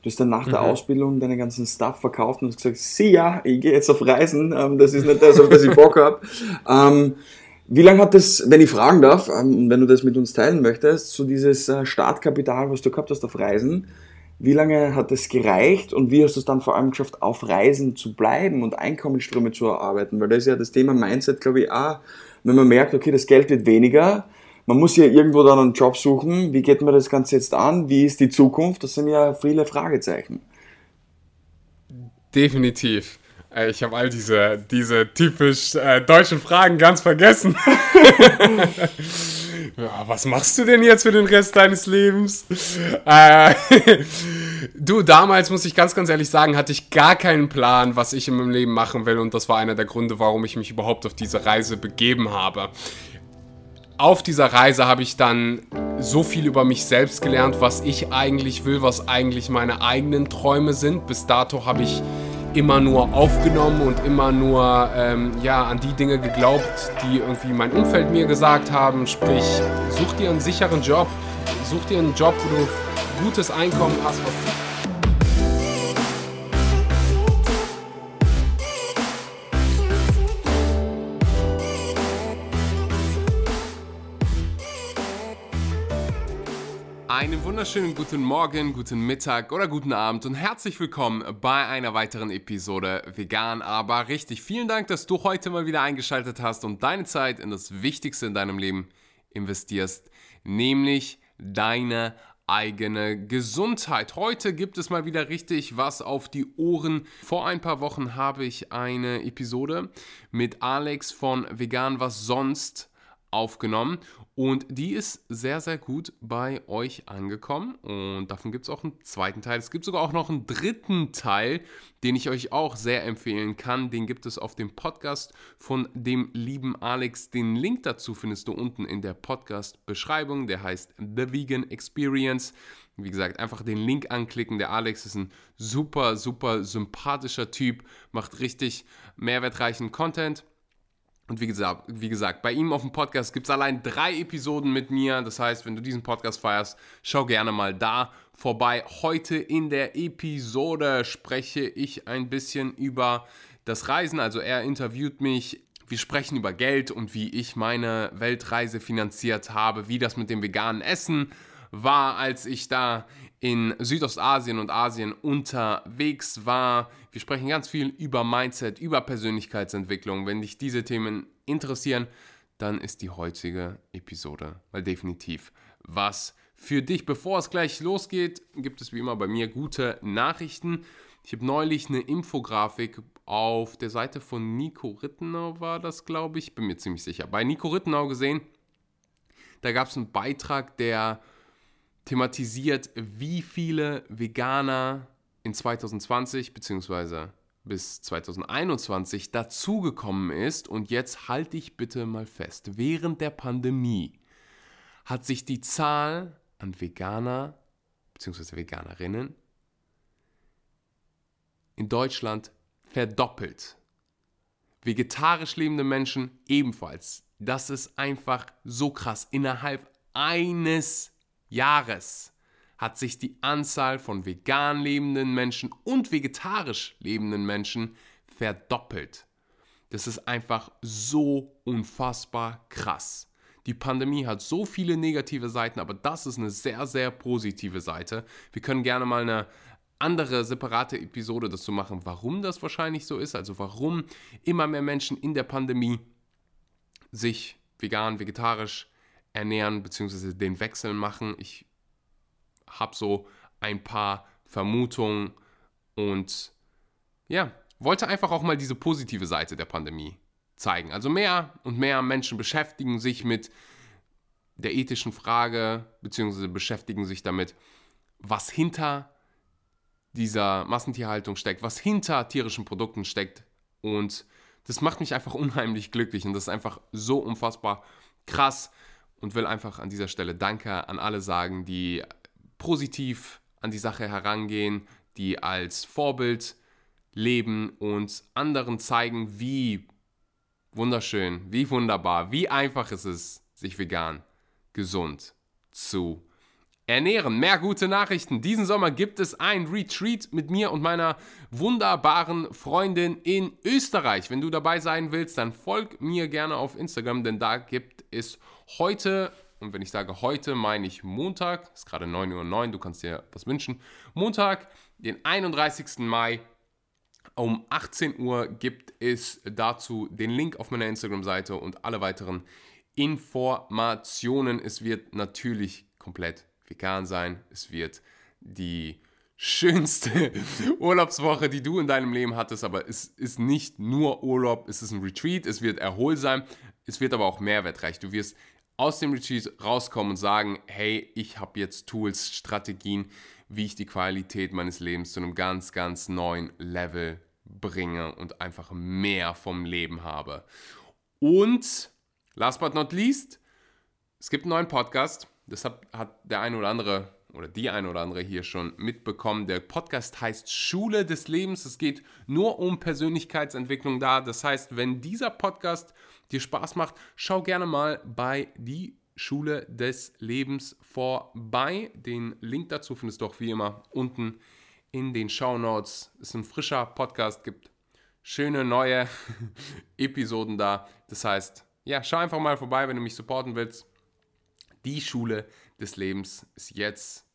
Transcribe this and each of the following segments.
Du hast dann nach der mhm. Ausbildung deine ganzen Stuff verkauft und hast gesagt, sieh ja, ich gehe jetzt auf Reisen, ähm, das ist nicht das, auf das ich Bock habe. Ähm, wie lange hat das, wenn ich fragen darf, ähm, wenn du das mit uns teilen möchtest, so dieses äh, Startkapital, was du gehabt hast auf Reisen, wie lange hat das gereicht und wie hast du es dann vor allem geschafft, auf Reisen zu bleiben und Einkommensströme zu erarbeiten? Weil das ist ja das Thema Mindset, glaube ich, auch, wenn man merkt, okay, das Geld wird weniger, man muss ja irgendwo dann einen Job suchen, wie geht man das Ganze jetzt an, wie ist die Zukunft? Das sind ja viele Fragezeichen. Definitiv. Äh, ich habe all diese, diese typisch äh, deutschen Fragen ganz vergessen. ja, was machst du denn jetzt für den Rest deines Lebens? Äh, du, damals muss ich ganz, ganz ehrlich sagen, hatte ich gar keinen Plan, was ich in meinem Leben machen will. Und das war einer der Gründe, warum ich mich überhaupt auf diese Reise begeben habe. Auf dieser Reise habe ich dann so viel über mich selbst gelernt, was ich eigentlich will, was eigentlich meine eigenen Träume sind. Bis dato habe ich immer nur aufgenommen und immer nur ähm, ja, an die Dinge geglaubt, die irgendwie mein Umfeld mir gesagt haben. Sprich, such dir einen sicheren Job, such dir einen Job, wo du gutes Einkommen hast, was wunderschönen guten Morgen, guten Mittag oder guten Abend und herzlich willkommen bei einer weiteren Episode Vegan, aber richtig. Vielen Dank, dass du heute mal wieder eingeschaltet hast und deine Zeit in das Wichtigste in deinem Leben investierst, nämlich deine eigene Gesundheit. Heute gibt es mal wieder richtig was auf die Ohren. Vor ein paar Wochen habe ich eine Episode mit Alex von Vegan was sonst aufgenommen und die ist sehr, sehr gut bei euch angekommen. Und davon gibt es auch einen zweiten Teil. Es gibt sogar auch noch einen dritten Teil, den ich euch auch sehr empfehlen kann. Den gibt es auf dem Podcast von dem lieben Alex. Den Link dazu findest du unten in der Podcast-Beschreibung. Der heißt The Vegan Experience. Wie gesagt, einfach den Link anklicken. Der Alex ist ein super, super sympathischer Typ, macht richtig mehrwertreichen Content. Und wie gesagt, wie gesagt, bei ihm auf dem Podcast gibt es allein drei Episoden mit mir. Das heißt, wenn du diesen Podcast feierst, schau gerne mal da vorbei. Heute in der Episode spreche ich ein bisschen über das Reisen. Also er interviewt mich. Wir sprechen über Geld und wie ich meine Weltreise finanziert habe, wie das mit dem veganen Essen war, als ich da in Südostasien und Asien unterwegs war. Wir sprechen ganz viel über Mindset, über Persönlichkeitsentwicklung. Wenn dich diese Themen interessieren, dann ist die heutige Episode mal definitiv was für dich. Bevor es gleich losgeht, gibt es wie immer bei mir gute Nachrichten. Ich habe neulich eine Infografik auf der Seite von Nico Rittenau, war das, glaube ich, bin mir ziemlich sicher, bei Nico Rittenau gesehen. Da gab es einen Beitrag, der thematisiert, wie viele Veganer in 2020 bzw. bis 2021 dazugekommen ist. Und jetzt halte ich bitte mal fest, während der Pandemie hat sich die Zahl an Veganer bzw. Veganerinnen in Deutschland verdoppelt. Vegetarisch lebende Menschen ebenfalls. Das ist einfach so krass. Innerhalb eines Jahres hat sich die Anzahl von vegan lebenden Menschen und vegetarisch lebenden Menschen verdoppelt. Das ist einfach so unfassbar krass. Die Pandemie hat so viele negative Seiten, aber das ist eine sehr, sehr positive Seite. Wir können gerne mal eine andere separate Episode dazu machen, warum das wahrscheinlich so ist, also warum immer mehr Menschen in der Pandemie sich vegan, vegetarisch ernähren bzw. den Wechsel machen. Ich habe so ein paar Vermutungen und ja, wollte einfach auch mal diese positive Seite der Pandemie zeigen. Also mehr und mehr Menschen beschäftigen sich mit der ethischen Frage bzw. beschäftigen sich damit, was hinter dieser Massentierhaltung steckt, was hinter tierischen Produkten steckt und das macht mich einfach unheimlich glücklich und das ist einfach so unfassbar krass und will einfach an dieser Stelle Danke an alle sagen, die positiv an die Sache herangehen, die als Vorbild leben und anderen zeigen, wie wunderschön, wie wunderbar, wie einfach es ist, sich vegan, gesund zu ernähren. Mehr gute Nachrichten. Diesen Sommer gibt es ein Retreat mit mir und meiner wunderbaren Freundin in Österreich. Wenn du dabei sein willst, dann folg mir gerne auf Instagram, denn da gibt es heute, und wenn ich sage heute, meine ich Montag, ist gerade 9.09 Uhr, du kannst dir was wünschen, Montag, den 31. Mai um 18 Uhr gibt es dazu den Link auf meiner Instagram-Seite und alle weiteren Informationen. Es wird natürlich komplett vegan sein. Es wird die schönste Urlaubswoche, die du in deinem Leben hattest, aber es ist nicht nur Urlaub, es ist ein Retreat, es wird erholsam, es wird aber auch mehrwertreich. Du wirst aus dem Retreat rauskommen und sagen, hey, ich habe jetzt Tools, Strategien, wie ich die Qualität meines Lebens zu einem ganz, ganz neuen Level bringe und einfach mehr vom Leben habe. Und last but not least, es gibt einen neuen Podcast. Das hat, hat der eine oder andere oder die eine oder andere hier schon mitbekommen. Der Podcast heißt Schule des Lebens. Es geht nur um Persönlichkeitsentwicklung da. Das heißt, wenn dieser Podcast dir Spaß macht, schau gerne mal bei die Schule des Lebens vorbei. Den Link dazu findest du auch wie immer unten in den Show Notes. Ist ein frischer Podcast, gibt schöne neue Episoden da. Das heißt, ja, schau einfach mal vorbei, wenn du mich supporten willst. Die Schule des Lebens ist jetzt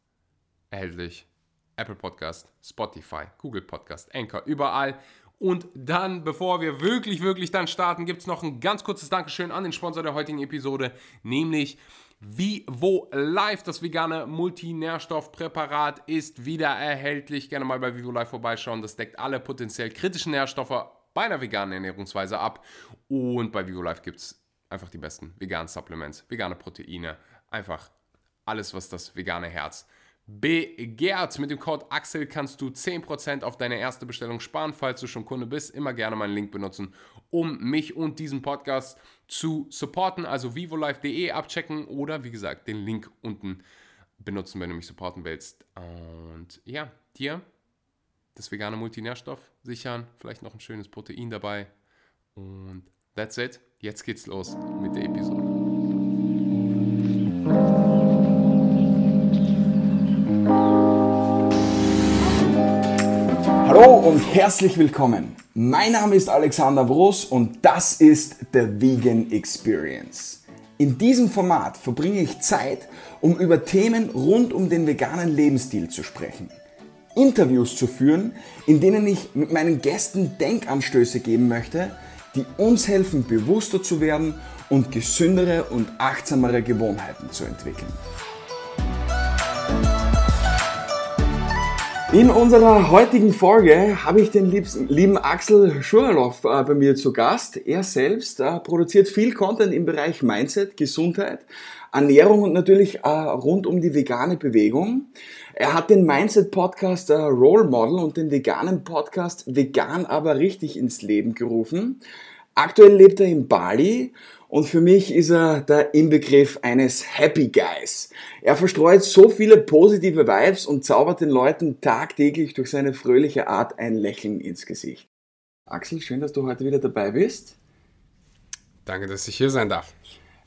erhältlich. Apple Podcast, Spotify, Google Podcast, Anchor, überall. Und dann, bevor wir wirklich, wirklich dann starten, gibt es noch ein ganz kurzes Dankeschön an den Sponsor der heutigen Episode, nämlich Vivo Life. Das vegane Multinährstoffpräparat ist wieder erhältlich. Gerne mal bei Vivo Life vorbeischauen. Das deckt alle potenziell kritischen Nährstoffe bei einer veganen Ernährungsweise ab. Und bei Vivo Life gibt es einfach die besten veganen Supplements, vegane Proteine, einfach alles, was das vegane Herz begehrt. Mit dem Code Axel kannst du 10% auf deine erste Bestellung sparen. Falls du schon Kunde bist, immer gerne meinen Link benutzen, um mich und diesen Podcast zu supporten. Also vivolife.de abchecken oder wie gesagt den Link unten benutzen, wenn du mich supporten willst. Und ja, dir das vegane Multinährstoff sichern, vielleicht noch ein schönes Protein dabei. Und that's it. Jetzt geht's los mit der Episode. Hallo und herzlich willkommen. Mein Name ist Alexander Broß und das ist The Vegan Experience. In diesem Format verbringe ich Zeit, um über Themen rund um den veganen Lebensstil zu sprechen. Interviews zu führen, in denen ich mit meinen Gästen Denkanstöße geben möchte, die uns helfen, bewusster zu werden und gesündere und achtsamere Gewohnheiten zu entwickeln. In unserer heutigen Folge habe ich den lieben Axel Schuralow äh, bei mir zu Gast. Er selbst äh, produziert viel Content im Bereich Mindset, Gesundheit, Ernährung und natürlich äh, rund um die vegane Bewegung. Er hat den Mindset-Podcast Role Model und den veganen Podcast Vegan aber richtig ins Leben gerufen. Aktuell lebt er in Bali und für mich ist er der Inbegriff eines Happy Guys. Er verstreut so viele positive Vibes und zaubert den Leuten tagtäglich durch seine fröhliche Art ein Lächeln ins Gesicht. Axel, schön, dass du heute wieder dabei bist. Danke, dass ich hier sein darf.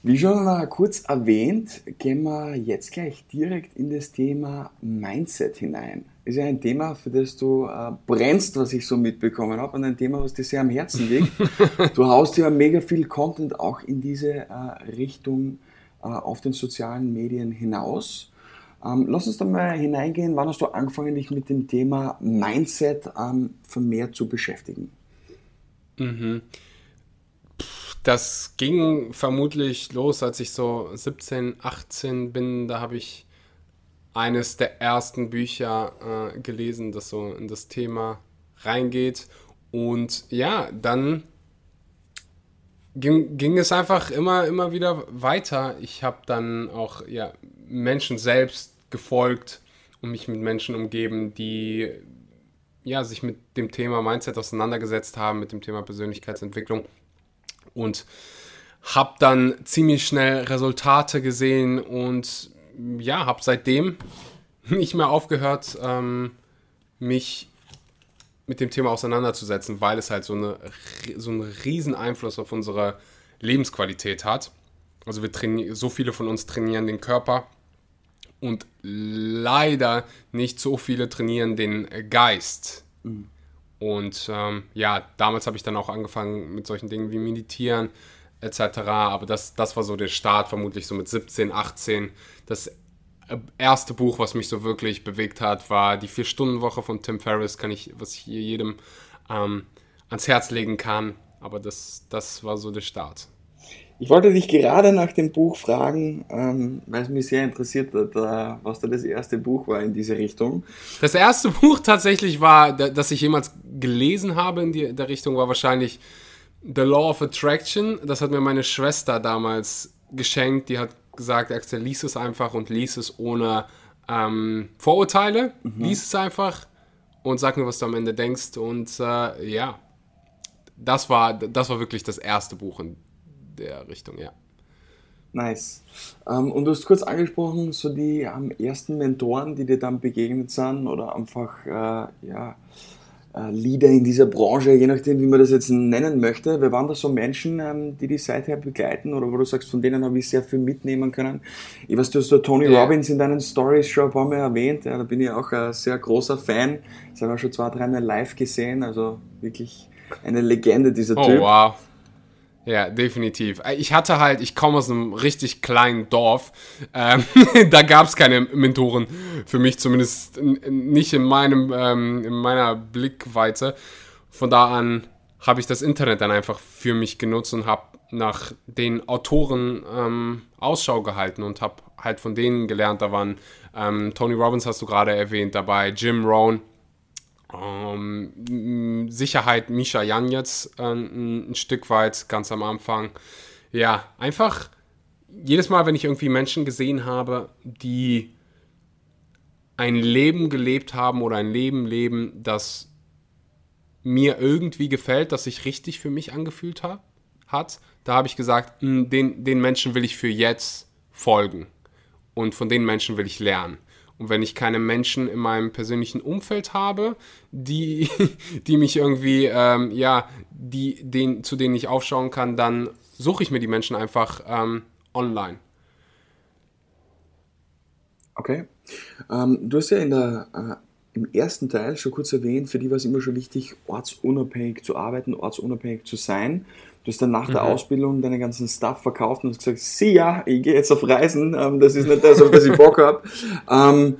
Wie schon kurz erwähnt, gehen wir jetzt gleich direkt in das Thema Mindset hinein. Ist ja ein Thema, für das du äh, brennst, was ich so mitbekommen habe, und ein Thema, was dir sehr am Herzen liegt. du haust ja mega viel Content auch in diese äh, Richtung äh, auf den sozialen Medien hinaus. Ähm, lass uns da mal hineingehen. Wann hast du angefangen, dich mit dem Thema Mindset ähm, vermehrt zu beschäftigen? Mhm. Das ging vermutlich los, als ich so 17, 18 bin. Da habe ich eines der ersten Bücher äh, gelesen, das so in das Thema reingeht. Und ja, dann ging, ging es einfach immer, immer wieder weiter. Ich habe dann auch ja, Menschen selbst gefolgt und mich mit Menschen umgeben, die ja, sich mit dem Thema Mindset auseinandergesetzt haben, mit dem Thema Persönlichkeitsentwicklung und habe dann ziemlich schnell Resultate gesehen und ja, habe seitdem nicht mehr aufgehört, ähm, mich mit dem Thema auseinanderzusetzen, weil es halt so, eine, so einen riesen Einfluss auf unsere Lebensqualität hat. Also wir trainieren, so viele von uns trainieren den Körper und leider nicht so viele trainieren den Geist. Mhm. Und ähm, ja, damals habe ich dann auch angefangen mit solchen Dingen wie Meditieren etc. Aber das, das war so der Start, vermutlich so mit 17, 18. Das erste Buch, was mich so wirklich bewegt hat, war die Vier-Stunden-Woche von Tim Ferriss, kann ich, was ich hier jedem ähm, ans Herz legen kann. Aber das, das war so der Start. Ich wollte dich gerade nach dem Buch fragen, ähm, weil es mich sehr interessiert hat, äh, was da das erste Buch war in diese Richtung. Das erste Buch tatsächlich war, das ich jemals gelesen habe in die, der Richtung, war wahrscheinlich The Law of Attraction. Das hat mir meine Schwester damals geschenkt. Die hat gesagt, Axel, lies es einfach und lies es ohne ähm, Vorurteile. Mhm. Lies es einfach und sag mir, was du am Ende denkst. Und äh, ja, das war, das war wirklich das erste Buch in der Richtung, ja. Nice. Ähm, und du hast kurz angesprochen, so die ähm, ersten Mentoren, die dir dann begegnet sind oder einfach äh, ja, Leader in dieser Branche, je nachdem, wie man das jetzt nennen möchte. Wer waren das so Menschen, ähm, die die seither begleiten oder wo du sagst, von denen habe ich sehr viel mitnehmen können? Ich weiß, du hast da Tony ja. Robbins in deinen Stories schon ein paar Mal erwähnt. Ja, da bin ich auch ein sehr großer Fan. Das haben wir schon zwei, dreimal live gesehen. Also wirklich eine Legende, dieser oh, Typ. Wow. Ja, definitiv. Ich hatte halt, ich komme aus einem richtig kleinen Dorf. Ähm, da gab es keine Mentoren für mich, zumindest nicht in meinem, ähm, in meiner Blickweite. Von da an habe ich das Internet dann einfach für mich genutzt und habe nach den Autoren ähm, Ausschau gehalten und habe halt von denen gelernt. Da waren ähm, Tony Robbins, hast du gerade erwähnt, dabei, Jim Rohn, ähm, Sicherheit Misha Jan jetzt äh, ein, ein Stück weit ganz am Anfang. Ja, einfach jedes Mal, wenn ich irgendwie Menschen gesehen habe, die ein Leben gelebt haben oder ein Leben leben, das mir irgendwie gefällt, das sich richtig für mich angefühlt ha hat, da habe ich gesagt, hm, den, den Menschen will ich für jetzt folgen und von den Menschen will ich lernen. Und wenn ich keine Menschen in meinem persönlichen Umfeld habe, die, die mich irgendwie, ähm, ja, die, den, zu denen ich aufschauen kann, dann suche ich mir die Menschen einfach ähm, online. Okay. Ähm, du hast ja in der, äh, im ersten Teil schon kurz erwähnt, für die war es immer schon wichtig, ortsunabhängig zu arbeiten, ortsunabhängig zu sein. Du hast dann nach der mhm. Ausbildung deinen ganzen Stuff verkauft und hast gesagt, sieh ja, ich gehe jetzt auf Reisen, ähm, das ist nicht das, auf das ich Bock habe. Ähm,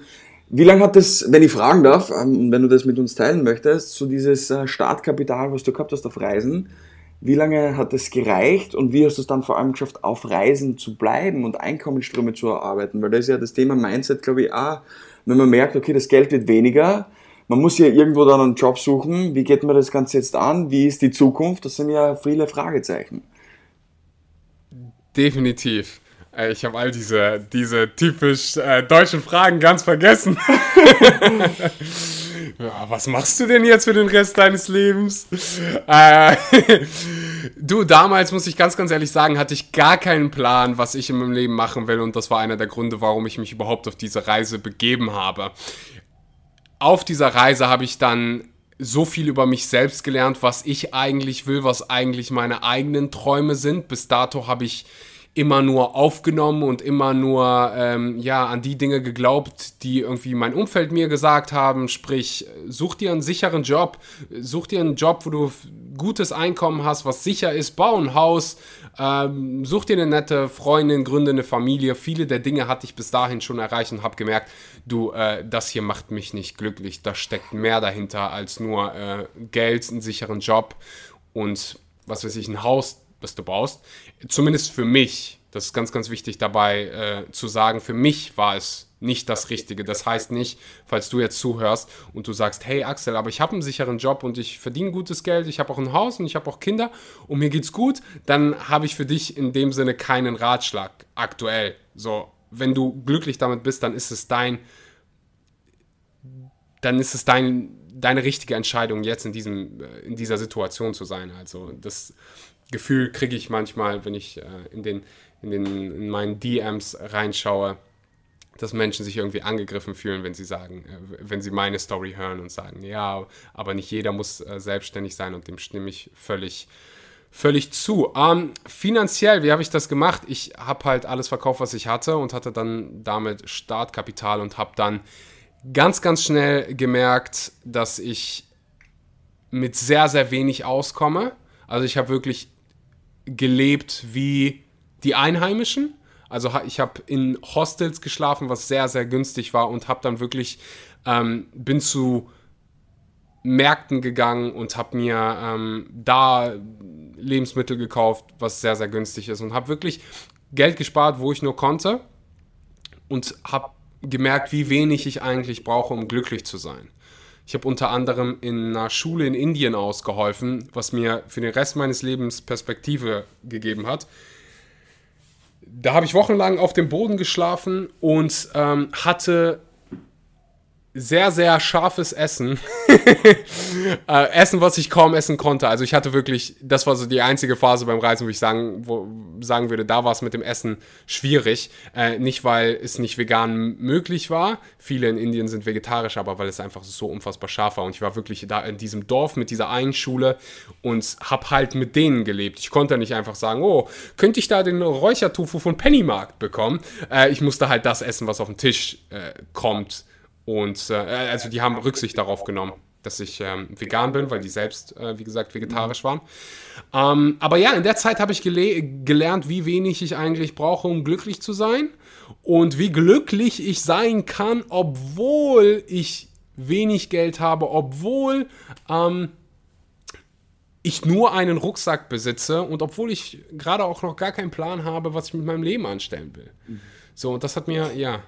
wie lange hat das, wenn ich fragen darf, ähm, wenn du das mit uns teilen möchtest, so dieses äh, Startkapital, was du gehabt hast auf Reisen, wie lange hat das gereicht und wie hast du es dann vor allem geschafft, auf Reisen zu bleiben und Einkommensströme zu erarbeiten? Weil das ist ja das Thema Mindset, glaube ich, auch, wenn man merkt, okay, das Geld wird weniger, man muss ja irgendwo dann einen Job suchen. Wie geht man das Ganze jetzt an? Wie ist die Zukunft? Das sind ja viele Fragezeichen. Definitiv. Äh, ich habe all diese, diese typisch äh, deutschen Fragen ganz vergessen. ja, was machst du denn jetzt für den Rest deines Lebens? Äh, du, damals muss ich ganz, ganz ehrlich sagen, hatte ich gar keinen Plan, was ich in meinem Leben machen will. Und das war einer der Gründe, warum ich mich überhaupt auf diese Reise begeben habe auf dieser Reise habe ich dann so viel über mich selbst gelernt, was ich eigentlich will, was eigentlich meine eigenen Träume sind. Bis dato habe ich immer nur aufgenommen und immer nur ähm, ja an die Dinge geglaubt, die irgendwie mein Umfeld mir gesagt haben. Sprich, such dir einen sicheren Job, such dir einen Job, wo du gutes Einkommen hast, was sicher ist, bau ein Haus, ähm, such dir eine nette Freundin, gründe eine Familie. Viele der Dinge hatte ich bis dahin schon erreicht und habe gemerkt, du, äh, das hier macht mich nicht glücklich. Da steckt mehr dahinter als nur äh, Geld, einen sicheren Job und was weiß ich, ein Haus, das du baust. Zumindest für mich, das ist ganz, ganz wichtig dabei äh, zu sagen, für mich war es nicht das Richtige. Das heißt nicht, falls du jetzt zuhörst und du sagst, hey Axel, aber ich habe einen sicheren Job und ich verdiene gutes Geld, ich habe auch ein Haus und ich habe auch Kinder und mir geht's gut, dann habe ich für dich in dem Sinne keinen Ratschlag aktuell. So, wenn du glücklich damit bist, dann ist es dein, dann ist es dein, deine richtige Entscheidung, jetzt in, diesem, äh, in dieser Situation zu sein. Also das Gefühl kriege ich manchmal, wenn ich äh, in, den, in, den, in meinen DMs reinschaue, dass Menschen sich irgendwie angegriffen fühlen, wenn sie sagen, äh, wenn sie meine Story hören und sagen, ja, aber nicht jeder muss selbstständig sein und dem stimme ich völlig, völlig zu. Ähm, finanziell, wie habe ich das gemacht? Ich habe halt alles verkauft, was ich hatte und hatte dann damit Startkapital und habe dann ganz, ganz schnell gemerkt, dass ich mit sehr, sehr wenig auskomme. Also ich habe wirklich gelebt wie die Einheimischen. Also ich habe in Hostels geschlafen, was sehr, sehr günstig war und habe dann wirklich, ähm, bin zu Märkten gegangen und habe mir ähm, da Lebensmittel gekauft, was sehr, sehr günstig ist und habe wirklich Geld gespart, wo ich nur konnte und habe gemerkt, wie wenig ich eigentlich brauche, um glücklich zu sein. Ich habe unter anderem in einer Schule in Indien ausgeholfen, was mir für den Rest meines Lebens Perspektive gegeben hat. Da habe ich wochenlang auf dem Boden geschlafen und ähm, hatte sehr, sehr scharfes Essen. äh, essen, was ich kaum essen konnte. Also ich hatte wirklich, das war so die einzige Phase beim Reisen, wo ich sagen, wo, sagen würde, da war es mit dem Essen schwierig. Äh, nicht, weil es nicht vegan möglich war. Viele in Indien sind vegetarisch, aber weil es einfach so unfassbar scharf war. Und ich war wirklich da in diesem Dorf mit dieser einen Schule und habe halt mit denen gelebt. Ich konnte nicht einfach sagen, oh, könnte ich da den Räuchertofu von Pennymarkt bekommen? Äh, ich musste halt das essen, was auf den Tisch äh, kommt und äh, also die haben Rücksicht darauf genommen, dass ich ähm, vegan bin, weil die selbst, äh, wie gesagt, vegetarisch waren. Ähm, aber ja, in der Zeit habe ich gele gelernt, wie wenig ich eigentlich brauche, um glücklich zu sein. Und wie glücklich ich sein kann, obwohl ich wenig Geld habe, obwohl ähm, ich nur einen Rucksack besitze und obwohl ich gerade auch noch gar keinen Plan habe, was ich mit meinem Leben anstellen will. Mhm. So, und das hat mir, ja,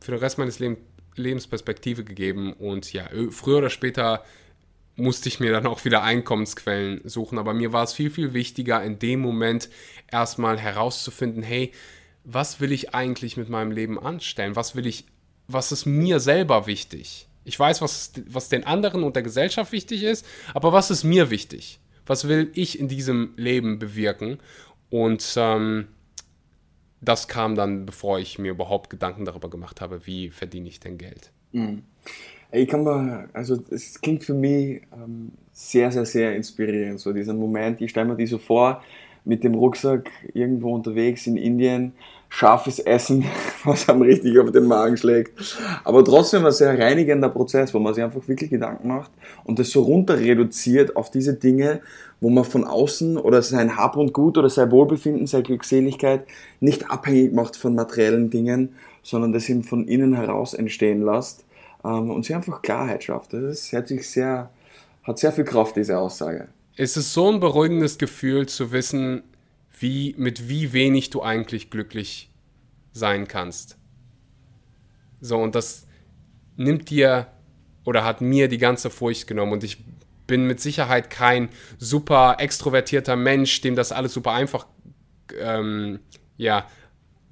für den Rest meines Lebens Lebensperspektive gegeben und ja, früher oder später musste ich mir dann auch wieder Einkommensquellen suchen, aber mir war es viel, viel wichtiger, in dem Moment erstmal herauszufinden, hey, was will ich eigentlich mit meinem Leben anstellen? Was will ich, was ist mir selber wichtig? Ich weiß, was, was den anderen und der Gesellschaft wichtig ist, aber was ist mir wichtig? Was will ich in diesem Leben bewirken? Und ähm, das kam dann, bevor ich mir überhaupt Gedanken darüber gemacht habe, wie verdiene ich denn Geld. Mhm. Ich kann mal, also es klingt für mich ähm, sehr, sehr, sehr inspirierend, so dieser Moment, ich stelle mir die so vor, mit dem Rucksack irgendwo unterwegs in Indien, scharfes Essen, was einem richtig auf den Magen schlägt. Aber trotzdem ein sehr reinigender Prozess, wo man sich einfach wirklich Gedanken macht und das so runter reduziert auf diese Dinge, wo man von außen oder sein Hab und Gut oder sein Wohlbefinden, seine Glückseligkeit nicht abhängig macht von materiellen Dingen, sondern das ihm von innen heraus entstehen lässt ähm, und sie einfach Klarheit schafft. Das hört sich sehr, hat sehr viel Kraft, diese Aussage. Es ist so ein beruhigendes Gefühl zu wissen, wie, mit wie wenig du eigentlich glücklich sein kannst. So, und das nimmt dir oder hat mir die ganze Furcht genommen und ich bin mit Sicherheit kein super extrovertierter Mensch, dem das alles super einfach, ähm, ja,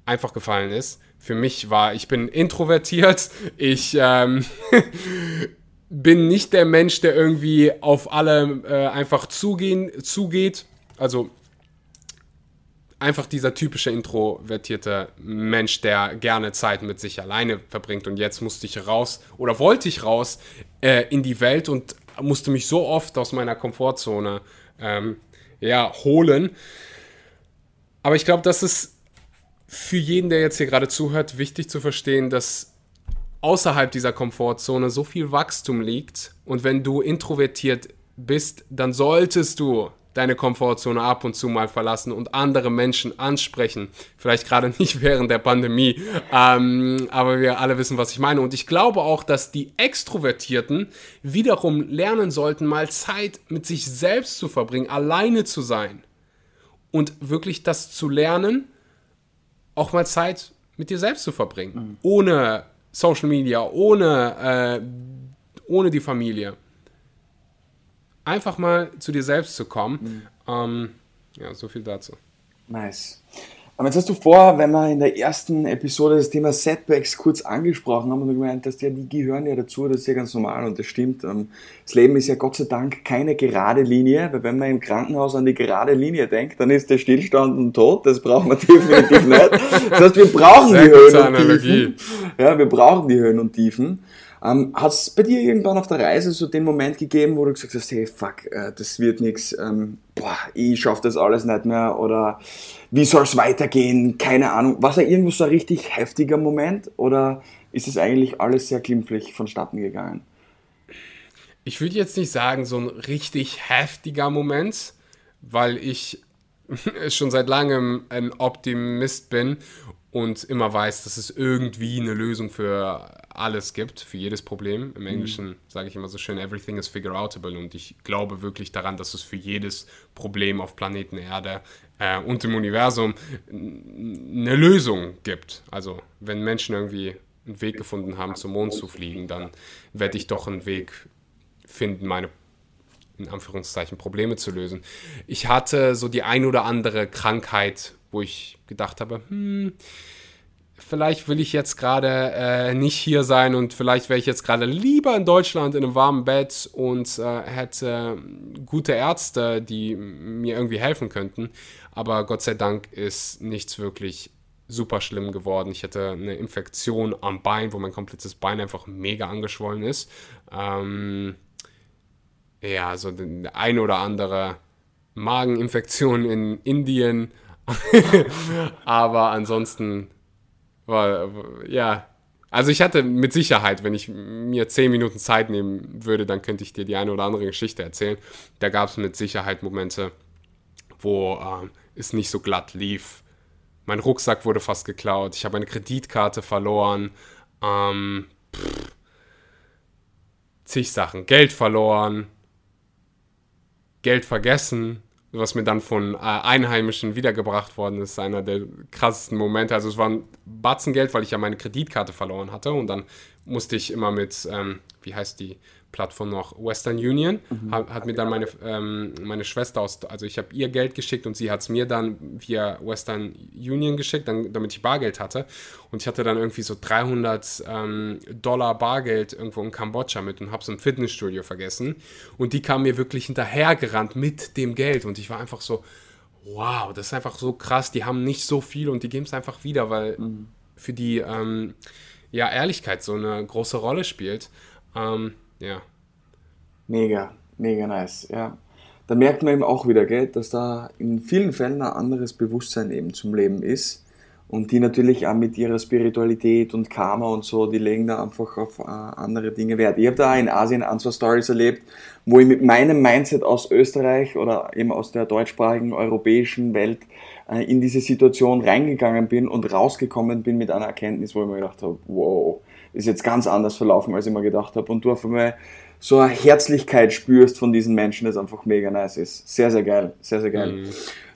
einfach gefallen ist. Für mich war, ich bin introvertiert, ich ähm, bin nicht der Mensch, der irgendwie auf alle äh, einfach zugehen, zugeht. Also einfach dieser typische introvertierte Mensch, der gerne Zeit mit sich alleine verbringt. Und jetzt musste ich raus oder wollte ich raus äh, in die Welt und musste mich so oft aus meiner Komfortzone ähm, ja, holen. Aber ich glaube, das ist für jeden, der jetzt hier gerade zuhört, wichtig zu verstehen, dass außerhalb dieser Komfortzone so viel Wachstum liegt. Und wenn du introvertiert bist, dann solltest du deine Komfortzone ab und zu mal verlassen und andere Menschen ansprechen. Vielleicht gerade nicht während der Pandemie, ähm, aber wir alle wissen, was ich meine. Und ich glaube auch, dass die Extrovertierten wiederum lernen sollten, mal Zeit mit sich selbst zu verbringen, alleine zu sein. Und wirklich das zu lernen, auch mal Zeit mit dir selbst zu verbringen. Mhm. Ohne Social Media, ohne, äh, ohne die Familie einfach mal zu dir selbst zu kommen. Mhm. Ähm, ja, so viel dazu. Nice. Aber jetzt hast du vor, wenn wir in der ersten Episode das Thema Setbacks kurz angesprochen haben und du gemeint hast, ja, die gehören ja dazu, das ist ja ganz normal und das stimmt. Ähm, das Leben ist ja Gott sei Dank keine gerade Linie, weil wenn man im Krankenhaus an die gerade Linie denkt, dann ist der Stillstand und Tod, das brauchen wir definitiv nicht. Das heißt, wir brauchen Sehr die Höhen und Tiefen. Ja, wir brauchen die Höhen und Tiefen. Ähm, Hat es bei dir irgendwann auf der Reise so den Moment gegeben, wo du gesagt hast, hey, fuck, äh, das wird nichts, ähm, boah, ich schaffe das alles nicht mehr oder wie soll es weitergehen, keine Ahnung. War es irgendwo so ein richtig heftiger Moment oder ist es eigentlich alles sehr glimpflich vonstatten gegangen? Ich würde jetzt nicht sagen, so ein richtig heftiger Moment, weil ich schon seit langem ein Optimist bin und immer weiß, dass es irgendwie eine Lösung für alles gibt, für jedes Problem. Im mhm. Englischen mhm. sage ich immer so schön, everything is figure outable und ich glaube wirklich daran, dass es für jedes Problem auf Planeten Erde äh, und im Universum eine Lösung gibt. Also wenn Menschen irgendwie einen Weg gefunden haben, zum Mond zu fliegen, dann werde ich doch einen Weg finden, meine in Anführungszeichen Probleme zu lösen. Ich hatte so die ein oder andere Krankheit, wo ich gedacht habe, hm, vielleicht will ich jetzt gerade äh, nicht hier sein und vielleicht wäre ich jetzt gerade lieber in Deutschland in einem warmen Bett und äh, hätte gute Ärzte, die mir irgendwie helfen könnten. Aber Gott sei Dank ist nichts wirklich super schlimm geworden. Ich hatte eine Infektion am Bein, wo mein komplettes Bein einfach mega angeschwollen ist. Ähm, ja, so eine ein oder andere Mageninfektion in Indien. Aber ansonsten war, ja, also ich hatte mit Sicherheit, wenn ich mir zehn Minuten Zeit nehmen würde, dann könnte ich dir die eine oder andere Geschichte erzählen. Da gab es mit Sicherheit Momente, wo äh, es nicht so glatt lief. Mein Rucksack wurde fast geklaut. Ich habe eine Kreditkarte verloren. Ähm, pff, zig Sachen. Geld verloren. Geld vergessen, was mir dann von äh, Einheimischen wiedergebracht worden ist, einer der krassesten Momente. Also es war ein Batzen Geld, weil ich ja meine Kreditkarte verloren hatte und dann musste ich immer mit, ähm, wie heißt die, Plattform noch, Western Union, mhm. hat, hat, mir dann meine, ähm, meine Schwester aus, also ich habe ihr Geld geschickt und sie hat es mir dann via Western Union geschickt, dann, damit ich Bargeld hatte. Und ich hatte dann irgendwie so 300 ähm, Dollar Bargeld irgendwo in Kambodscha mit und habe es im Fitnessstudio vergessen. Und die kam mir wirklich hinterhergerannt mit dem Geld und ich war einfach so, wow, das ist einfach so krass, die haben nicht so viel und die geben es einfach wieder, weil mhm. für die ähm, ja, Ehrlichkeit so eine große Rolle spielt. Ähm, ja. Mega, mega nice, ja. Da merkt man eben auch wieder, gell, dass da in vielen Fällen ein anderes Bewusstsein eben zum Leben ist. Und die natürlich auch mit ihrer Spiritualität und Karma und so, die legen da einfach auf äh, andere Dinge Wert. Ich habe da in Asien ein, zwei Stories erlebt, wo ich mit meinem Mindset aus Österreich oder eben aus der deutschsprachigen europäischen Welt äh, in diese Situation reingegangen bin und rausgekommen bin mit einer Erkenntnis, wo ich mir gedacht habe, wow, ist jetzt ganz anders verlaufen, als ich mir gedacht habe. Und du auf einmal so eine Herzlichkeit spürst von diesen Menschen, das einfach mega nice ist. Sehr, sehr geil. Sehr, sehr geil. Mhm.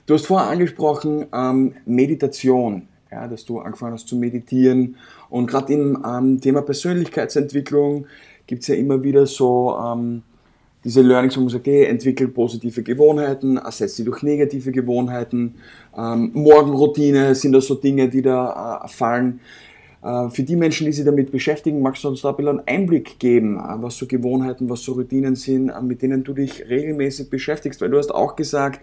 Du hast vorher angesprochen, ähm, Meditation, ja, dass du angefangen hast zu meditieren. Und gerade im ähm, Thema Persönlichkeitsentwicklung gibt es ja immer wieder so ähm, diese Learnings, wo man sagt, hey, entwickel positive Gewohnheiten, ersetze sie durch negative Gewohnheiten. Ähm, Morgenroutine sind da so Dinge, die da äh, fallen. Äh, für die Menschen, die sich damit beschäftigen, magst du uns da ein bisschen einen Einblick geben, äh, was so Gewohnheiten, was so Routinen sind, äh, mit denen du dich regelmäßig beschäftigst? Weil du hast auch gesagt,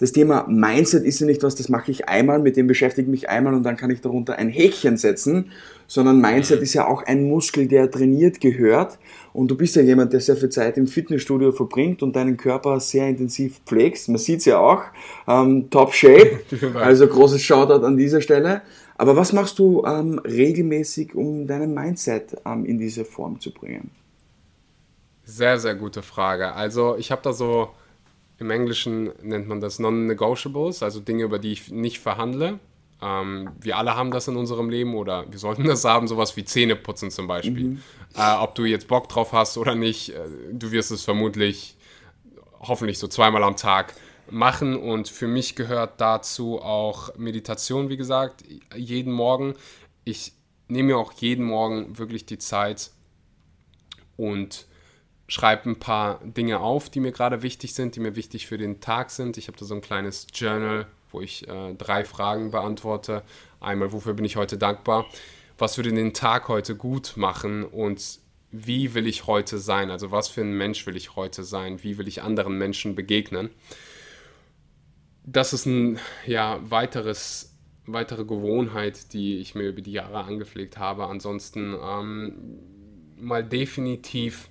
das Thema Mindset ist ja nicht was, das mache ich einmal, mit dem beschäftige ich mich einmal und dann kann ich darunter ein Häkchen setzen, sondern Mindset ist ja auch ein Muskel, der trainiert gehört. Und du bist ja jemand, der sehr viel Zeit im Fitnessstudio verbringt und deinen Körper sehr intensiv pflegst. Man sieht es ja auch. Ähm, top Shape. Also großes Shoutout an dieser Stelle. Aber was machst du ähm, regelmäßig, um dein Mindset ähm, in diese Form zu bringen? Sehr, sehr gute Frage. Also ich habe da so, im Englischen nennt man das Non-Negotiables, also Dinge, über die ich nicht verhandle. Ähm, wir alle haben das in unserem Leben oder wir sollten das haben, sowas wie Zähneputzen zum Beispiel. Mhm. Äh, ob du jetzt Bock drauf hast oder nicht, äh, du wirst es vermutlich hoffentlich so zweimal am Tag machen und für mich gehört dazu auch Meditation, wie gesagt, jeden Morgen. Ich nehme mir auch jeden Morgen wirklich die Zeit und schreibe ein paar Dinge auf, die mir gerade wichtig sind, die mir wichtig für den Tag sind. Ich habe da so ein kleines Journal, wo ich äh, drei Fragen beantworte. Einmal, wofür bin ich heute dankbar? Was würde den Tag heute gut machen und wie will ich heute sein? Also was für ein Mensch will ich heute sein? Wie will ich anderen Menschen begegnen? Das ist ein ja, weiteres, weitere Gewohnheit, die ich mir über die Jahre angepflegt habe. Ansonsten ähm, mal definitiv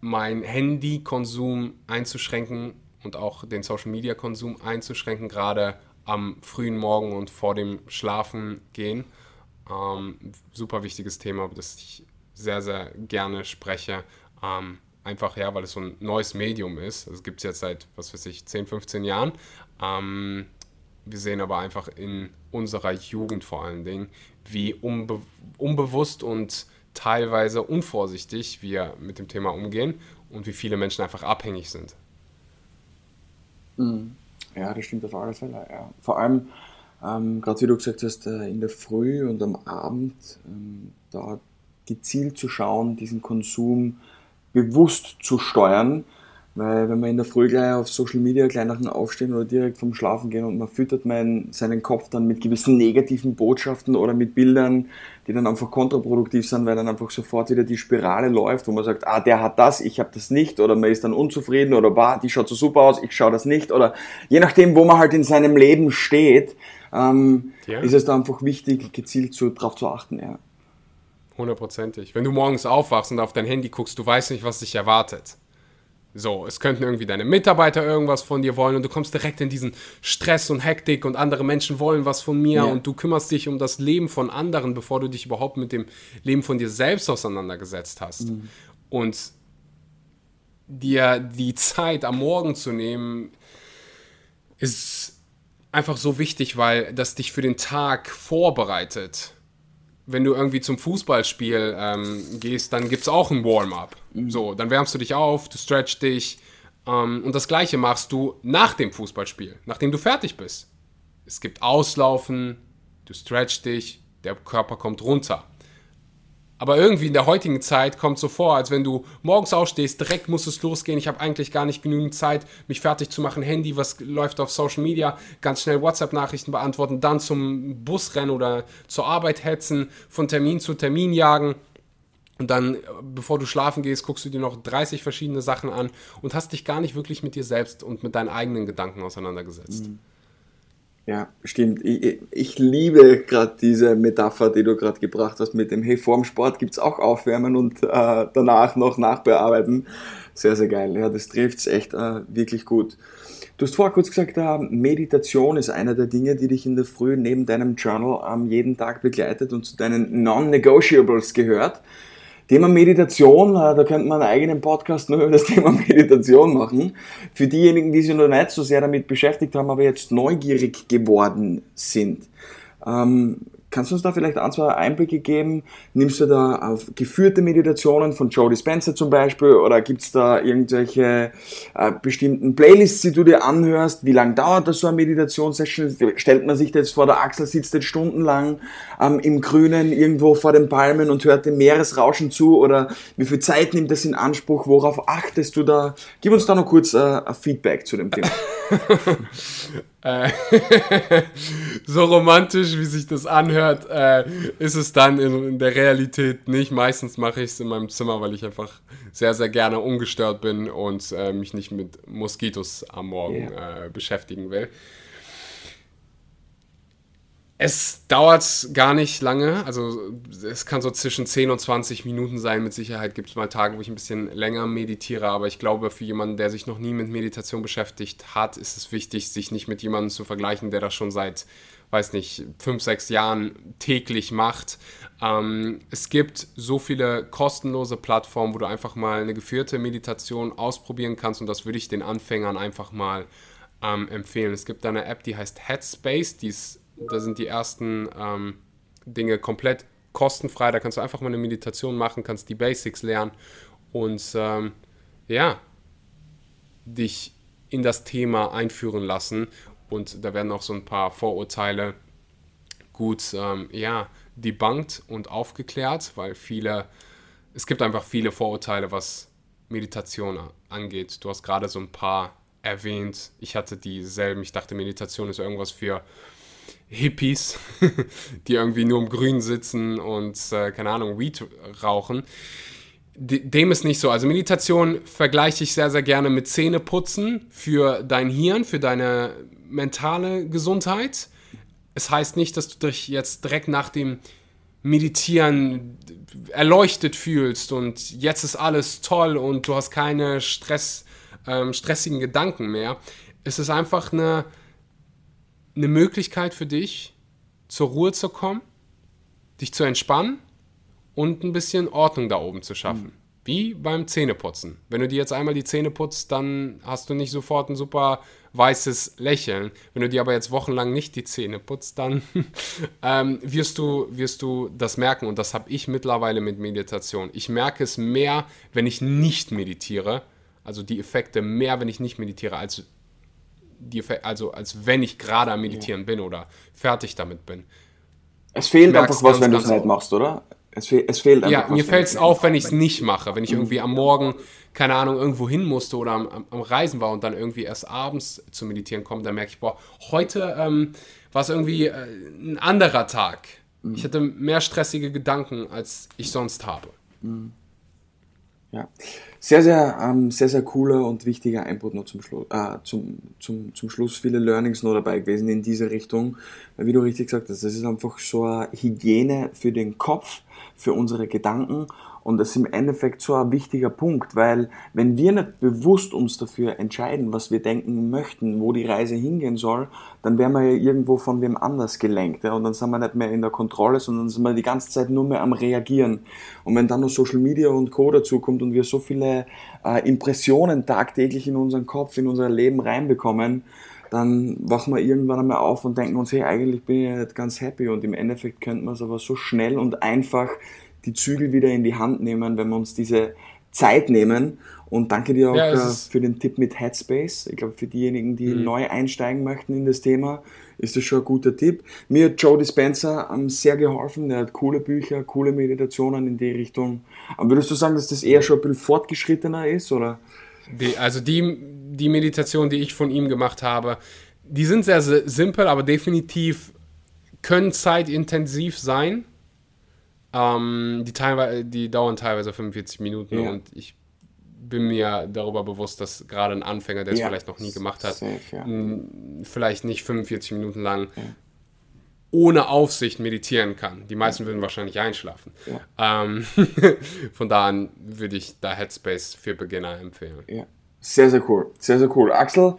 mein Handykonsum einzuschränken und auch den Social Media Konsum einzuschränken, gerade am frühen Morgen und vor dem Schlafen gehen. Ähm, super wichtiges Thema, über das ich sehr, sehr gerne spreche. Ähm, einfach ja, weil es so ein neues Medium ist. Das gibt es jetzt seit, was weiß ich, 10, 15 Jahren. Ähm, wir sehen aber einfach in unserer Jugend vor allen Dingen, wie unbe unbewusst und teilweise unvorsichtig wir mit dem Thema umgehen und wie viele Menschen einfach abhängig sind. Mhm. Ja, das stimmt auf alle Fälle. Ja. Vor allem, ähm, gerade wie du gesagt hast, äh, in der Früh und am Abend ähm, da gezielt zu schauen, diesen Konsum bewusst zu steuern weil wenn man in der Früh gleich auf Social Media gleich nach dem Aufstehen oder direkt vom Schlafen gehen und man füttert man seinen Kopf dann mit gewissen negativen Botschaften oder mit Bildern, die dann einfach kontraproduktiv sind, weil dann einfach sofort wieder die Spirale läuft, wo man sagt, ah, der hat das, ich habe das nicht, oder man ist dann unzufrieden oder bah, die schaut so super aus, ich schaue das nicht, oder je nachdem, wo man halt in seinem Leben steht, ähm, ja. ist es da einfach wichtig, gezielt zu, drauf zu achten, ja. Hundertprozentig. Wenn du morgens aufwachst und auf dein Handy guckst, du weißt nicht, was dich erwartet. So, es könnten irgendwie deine Mitarbeiter irgendwas von dir wollen und du kommst direkt in diesen Stress und Hektik und andere Menschen wollen was von mir ja. und du kümmerst dich um das Leben von anderen, bevor du dich überhaupt mit dem Leben von dir selbst auseinandergesetzt hast. Mhm. Und dir die Zeit am Morgen zu nehmen, ist einfach so wichtig, weil das dich für den Tag vorbereitet wenn du irgendwie zum Fußballspiel ähm, gehst, dann gibt es auch ein Warm-up. Mhm. So, dann wärmst du dich auf, du stretch dich. Ähm, und das gleiche machst du nach dem Fußballspiel, nachdem du fertig bist. Es gibt Auslaufen, du stretch dich, der Körper kommt runter. Aber irgendwie in der heutigen Zeit kommt es so vor, als wenn du morgens aufstehst, direkt muss es losgehen. Ich habe eigentlich gar nicht genügend Zeit, mich fertig zu machen. Handy, was läuft auf Social Media, ganz schnell WhatsApp-Nachrichten beantworten, dann zum Bus rennen oder zur Arbeit hetzen, von Termin zu Termin jagen. Und dann, bevor du schlafen gehst, guckst du dir noch 30 verschiedene Sachen an und hast dich gar nicht wirklich mit dir selbst und mit deinen eigenen Gedanken auseinandergesetzt. Mhm. Ja, stimmt. Ich, ich liebe gerade diese Metapher, die du gerade gebracht hast mit dem, hey, vorm Sport gibt's auch Aufwärmen und äh, danach noch nachbearbeiten. Sehr, sehr geil. Ja, das trifft's echt äh, wirklich gut. Du hast vorher kurz gesagt, äh, Meditation ist einer der Dinge, die dich in der Früh neben deinem Journal ähm, jeden Tag begleitet und zu deinen Non-Negotiables gehört. Thema Meditation, äh, da könnte man einen eigenen Podcast nur über das Thema Meditation machen. Für diejenigen, die sich noch nicht so sehr damit beschäftigt haben, aber jetzt neugierig geworden sind. Ähm, Kannst du uns da vielleicht ein, zwei Einblicke geben? Nimmst du da auf geführte Meditationen von Joe Dispenza zum Beispiel oder gibt es da irgendwelche äh, bestimmten Playlists, die du dir anhörst? Wie lange dauert das so eine Meditationssession? Stellt man sich da jetzt vor der Achsel, sitzt jetzt stundenlang ähm, im Grünen irgendwo vor den Palmen und hört dem Meeresrauschen zu oder wie viel Zeit nimmt das in Anspruch? Worauf achtest du da? Gib uns da noch kurz äh, Feedback zu dem Thema. Äh, so romantisch, wie sich das anhört, äh, ist es dann in, in, der Realität nicht. Meistens mache ich es in meinem Zimmer, weil ich einfach sehr, sehr gerne ungestört bin und äh, mich nicht mit Moskitos am Morgen yeah. beschäftigen will. Es dauert gar nicht lange, also es kann so zwischen 10 und 20 Minuten sein. Mit Sicherheit gibt es mal Tage, wo ich ein bisschen länger meditiere, aber ich glaube, für jemanden, der sich noch nie mit Meditation beschäftigt hat, ist es wichtig, sich nicht mit jemandem zu vergleichen, der das schon seit, weiß nicht, 5, 6 Jahren täglich macht. Ähm, es gibt so viele kostenlose Plattformen, wo du einfach mal eine geführte Meditation ausprobieren kannst und das würde ich den Anfängern einfach mal ähm, empfehlen. Es gibt eine App, die heißt Headspace, die ist da sind die ersten ähm, Dinge komplett kostenfrei. Da kannst du einfach mal eine Meditation machen, kannst die Basics lernen und ähm, ja, dich in das Thema einführen lassen. Und da werden auch so ein paar Vorurteile gut, ähm, ja, debunked und aufgeklärt, weil viele, es gibt einfach viele Vorurteile, was Meditation angeht. Du hast gerade so ein paar erwähnt. Ich hatte dieselben. Ich dachte, Meditation ist irgendwas für Hippies, die irgendwie nur im Grün sitzen und, äh, keine Ahnung, Weed rauchen. Dem ist nicht so. Also Meditation vergleiche ich sehr, sehr gerne mit Zähneputzen für dein Hirn, für deine mentale Gesundheit. Es heißt nicht, dass du dich jetzt direkt nach dem Meditieren erleuchtet fühlst und jetzt ist alles toll und du hast keine Stress, ähm, stressigen Gedanken mehr. Es ist einfach eine, eine Möglichkeit für dich, zur Ruhe zu kommen, dich zu entspannen und ein bisschen Ordnung da oben zu schaffen. Mhm. Wie beim Zähneputzen. Wenn du dir jetzt einmal die Zähne putzt, dann hast du nicht sofort ein super weißes Lächeln. Wenn du dir aber jetzt wochenlang nicht die Zähne putzt, dann ähm, wirst, du, wirst du das merken. Und das habe ich mittlerweile mit Meditation. Ich merke es mehr, wenn ich nicht meditiere. Also die Effekte mehr, wenn ich nicht meditiere, als, die also als wenn ich gerade am Meditieren ja. bin oder fertig damit bin. Es fehlt einfach was, wenn du es nicht machst, oder? Es, fe es fehlt einfach. Ja, mir fällt es auf, wenn ich es nicht mache. Wenn ich irgendwie am Morgen, keine Ahnung, irgendwo hin musste oder am, am, Reisen war und dann irgendwie erst abends zu meditieren komme, dann merke ich, boah, heute ähm, war es irgendwie äh, ein anderer Tag. Mhm. Ich hatte mehr stressige Gedanken, als ich sonst habe. Mhm. Ja, sehr, sehr, ähm, sehr, sehr cooler und wichtiger Input noch zum, Schluss, äh, zum, zum, zum Schluss. Viele Learnings noch dabei gewesen in diese Richtung. Weil, wie du richtig gesagt hast, das ist einfach so eine Hygiene für den Kopf, für unsere Gedanken und das ist im Endeffekt so ein wichtiger Punkt, weil wenn wir nicht bewusst uns dafür entscheiden, was wir denken möchten, wo die Reise hingehen soll, dann werden wir ja irgendwo von wem anders gelenkt. Ja? Und dann sind wir nicht mehr in der Kontrolle, sondern sind wir die ganze Zeit nur mehr am Reagieren. Und wenn dann noch Social Media und Co. dazu kommt und wir so viele äh, Impressionen tagtäglich in unseren Kopf, in unser Leben reinbekommen, dann wachen wir irgendwann einmal auf und denken uns, hey, eigentlich bin ich ja nicht ganz happy und im Endeffekt könnten wir es aber so schnell und einfach die Zügel wieder in die Hand nehmen, wenn wir uns diese Zeit nehmen. Und danke dir auch ja, äh, für den Tipp mit Headspace. Ich glaube, für diejenigen, die mhm. neu einsteigen möchten in das Thema, ist das schon ein guter Tipp. Mir hat Joe Dispenza ähm, sehr geholfen. Der hat coole Bücher, coole Meditationen in die Richtung. Aber würdest du sagen, dass das eher schon ein bisschen fortgeschrittener ist? Oder? Die, also die, die Meditation, die ich von ihm gemacht habe, die sind sehr simpel, aber definitiv können zeitintensiv sein. Ähm, die, teilweise, die dauern teilweise 45 Minuten ja. und ich bin mir darüber bewusst, dass gerade ein Anfänger, der es ja, vielleicht noch nie gemacht hat, safe, ja. vielleicht nicht 45 Minuten lang ohne Aufsicht meditieren kann. Die meisten würden wahrscheinlich einschlafen. Ähm, von da an würde ich da Headspace für Beginner empfehlen. Sehr, sehr cool. Sehr, sehr cool. Axel,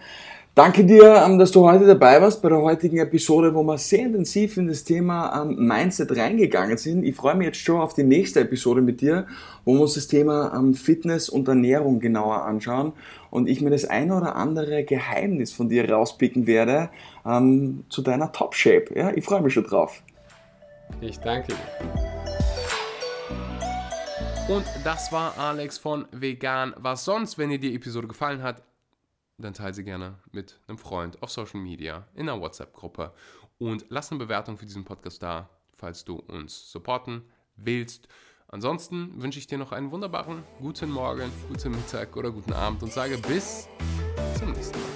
Danke dir, ähm, dass du heute dabei warst bei der heutigen Episode, wo wir sehr intensiv in das Thema ähm, Mindset reingegangen sind. Ich freue mich jetzt schon auf die nächste Episode mit dir, wo wir uns das Thema ähm, Fitness und Ernährung genauer anschauen und ich mir das eine oder andere Geheimnis von dir rauspicken werde ähm, zu deiner Top Shape. Ja, ich freue mich schon drauf. Ich danke dir. Und das war Alex von Vegan. Was sonst, wenn dir die Episode gefallen hat, dann teile sie gerne mit einem Freund auf Social Media, in einer WhatsApp-Gruppe und lass eine Bewertung für diesen Podcast da, falls du uns supporten willst. Ansonsten wünsche ich dir noch einen wunderbaren guten Morgen, guten Mittag oder guten Abend und sage bis zum nächsten Mal.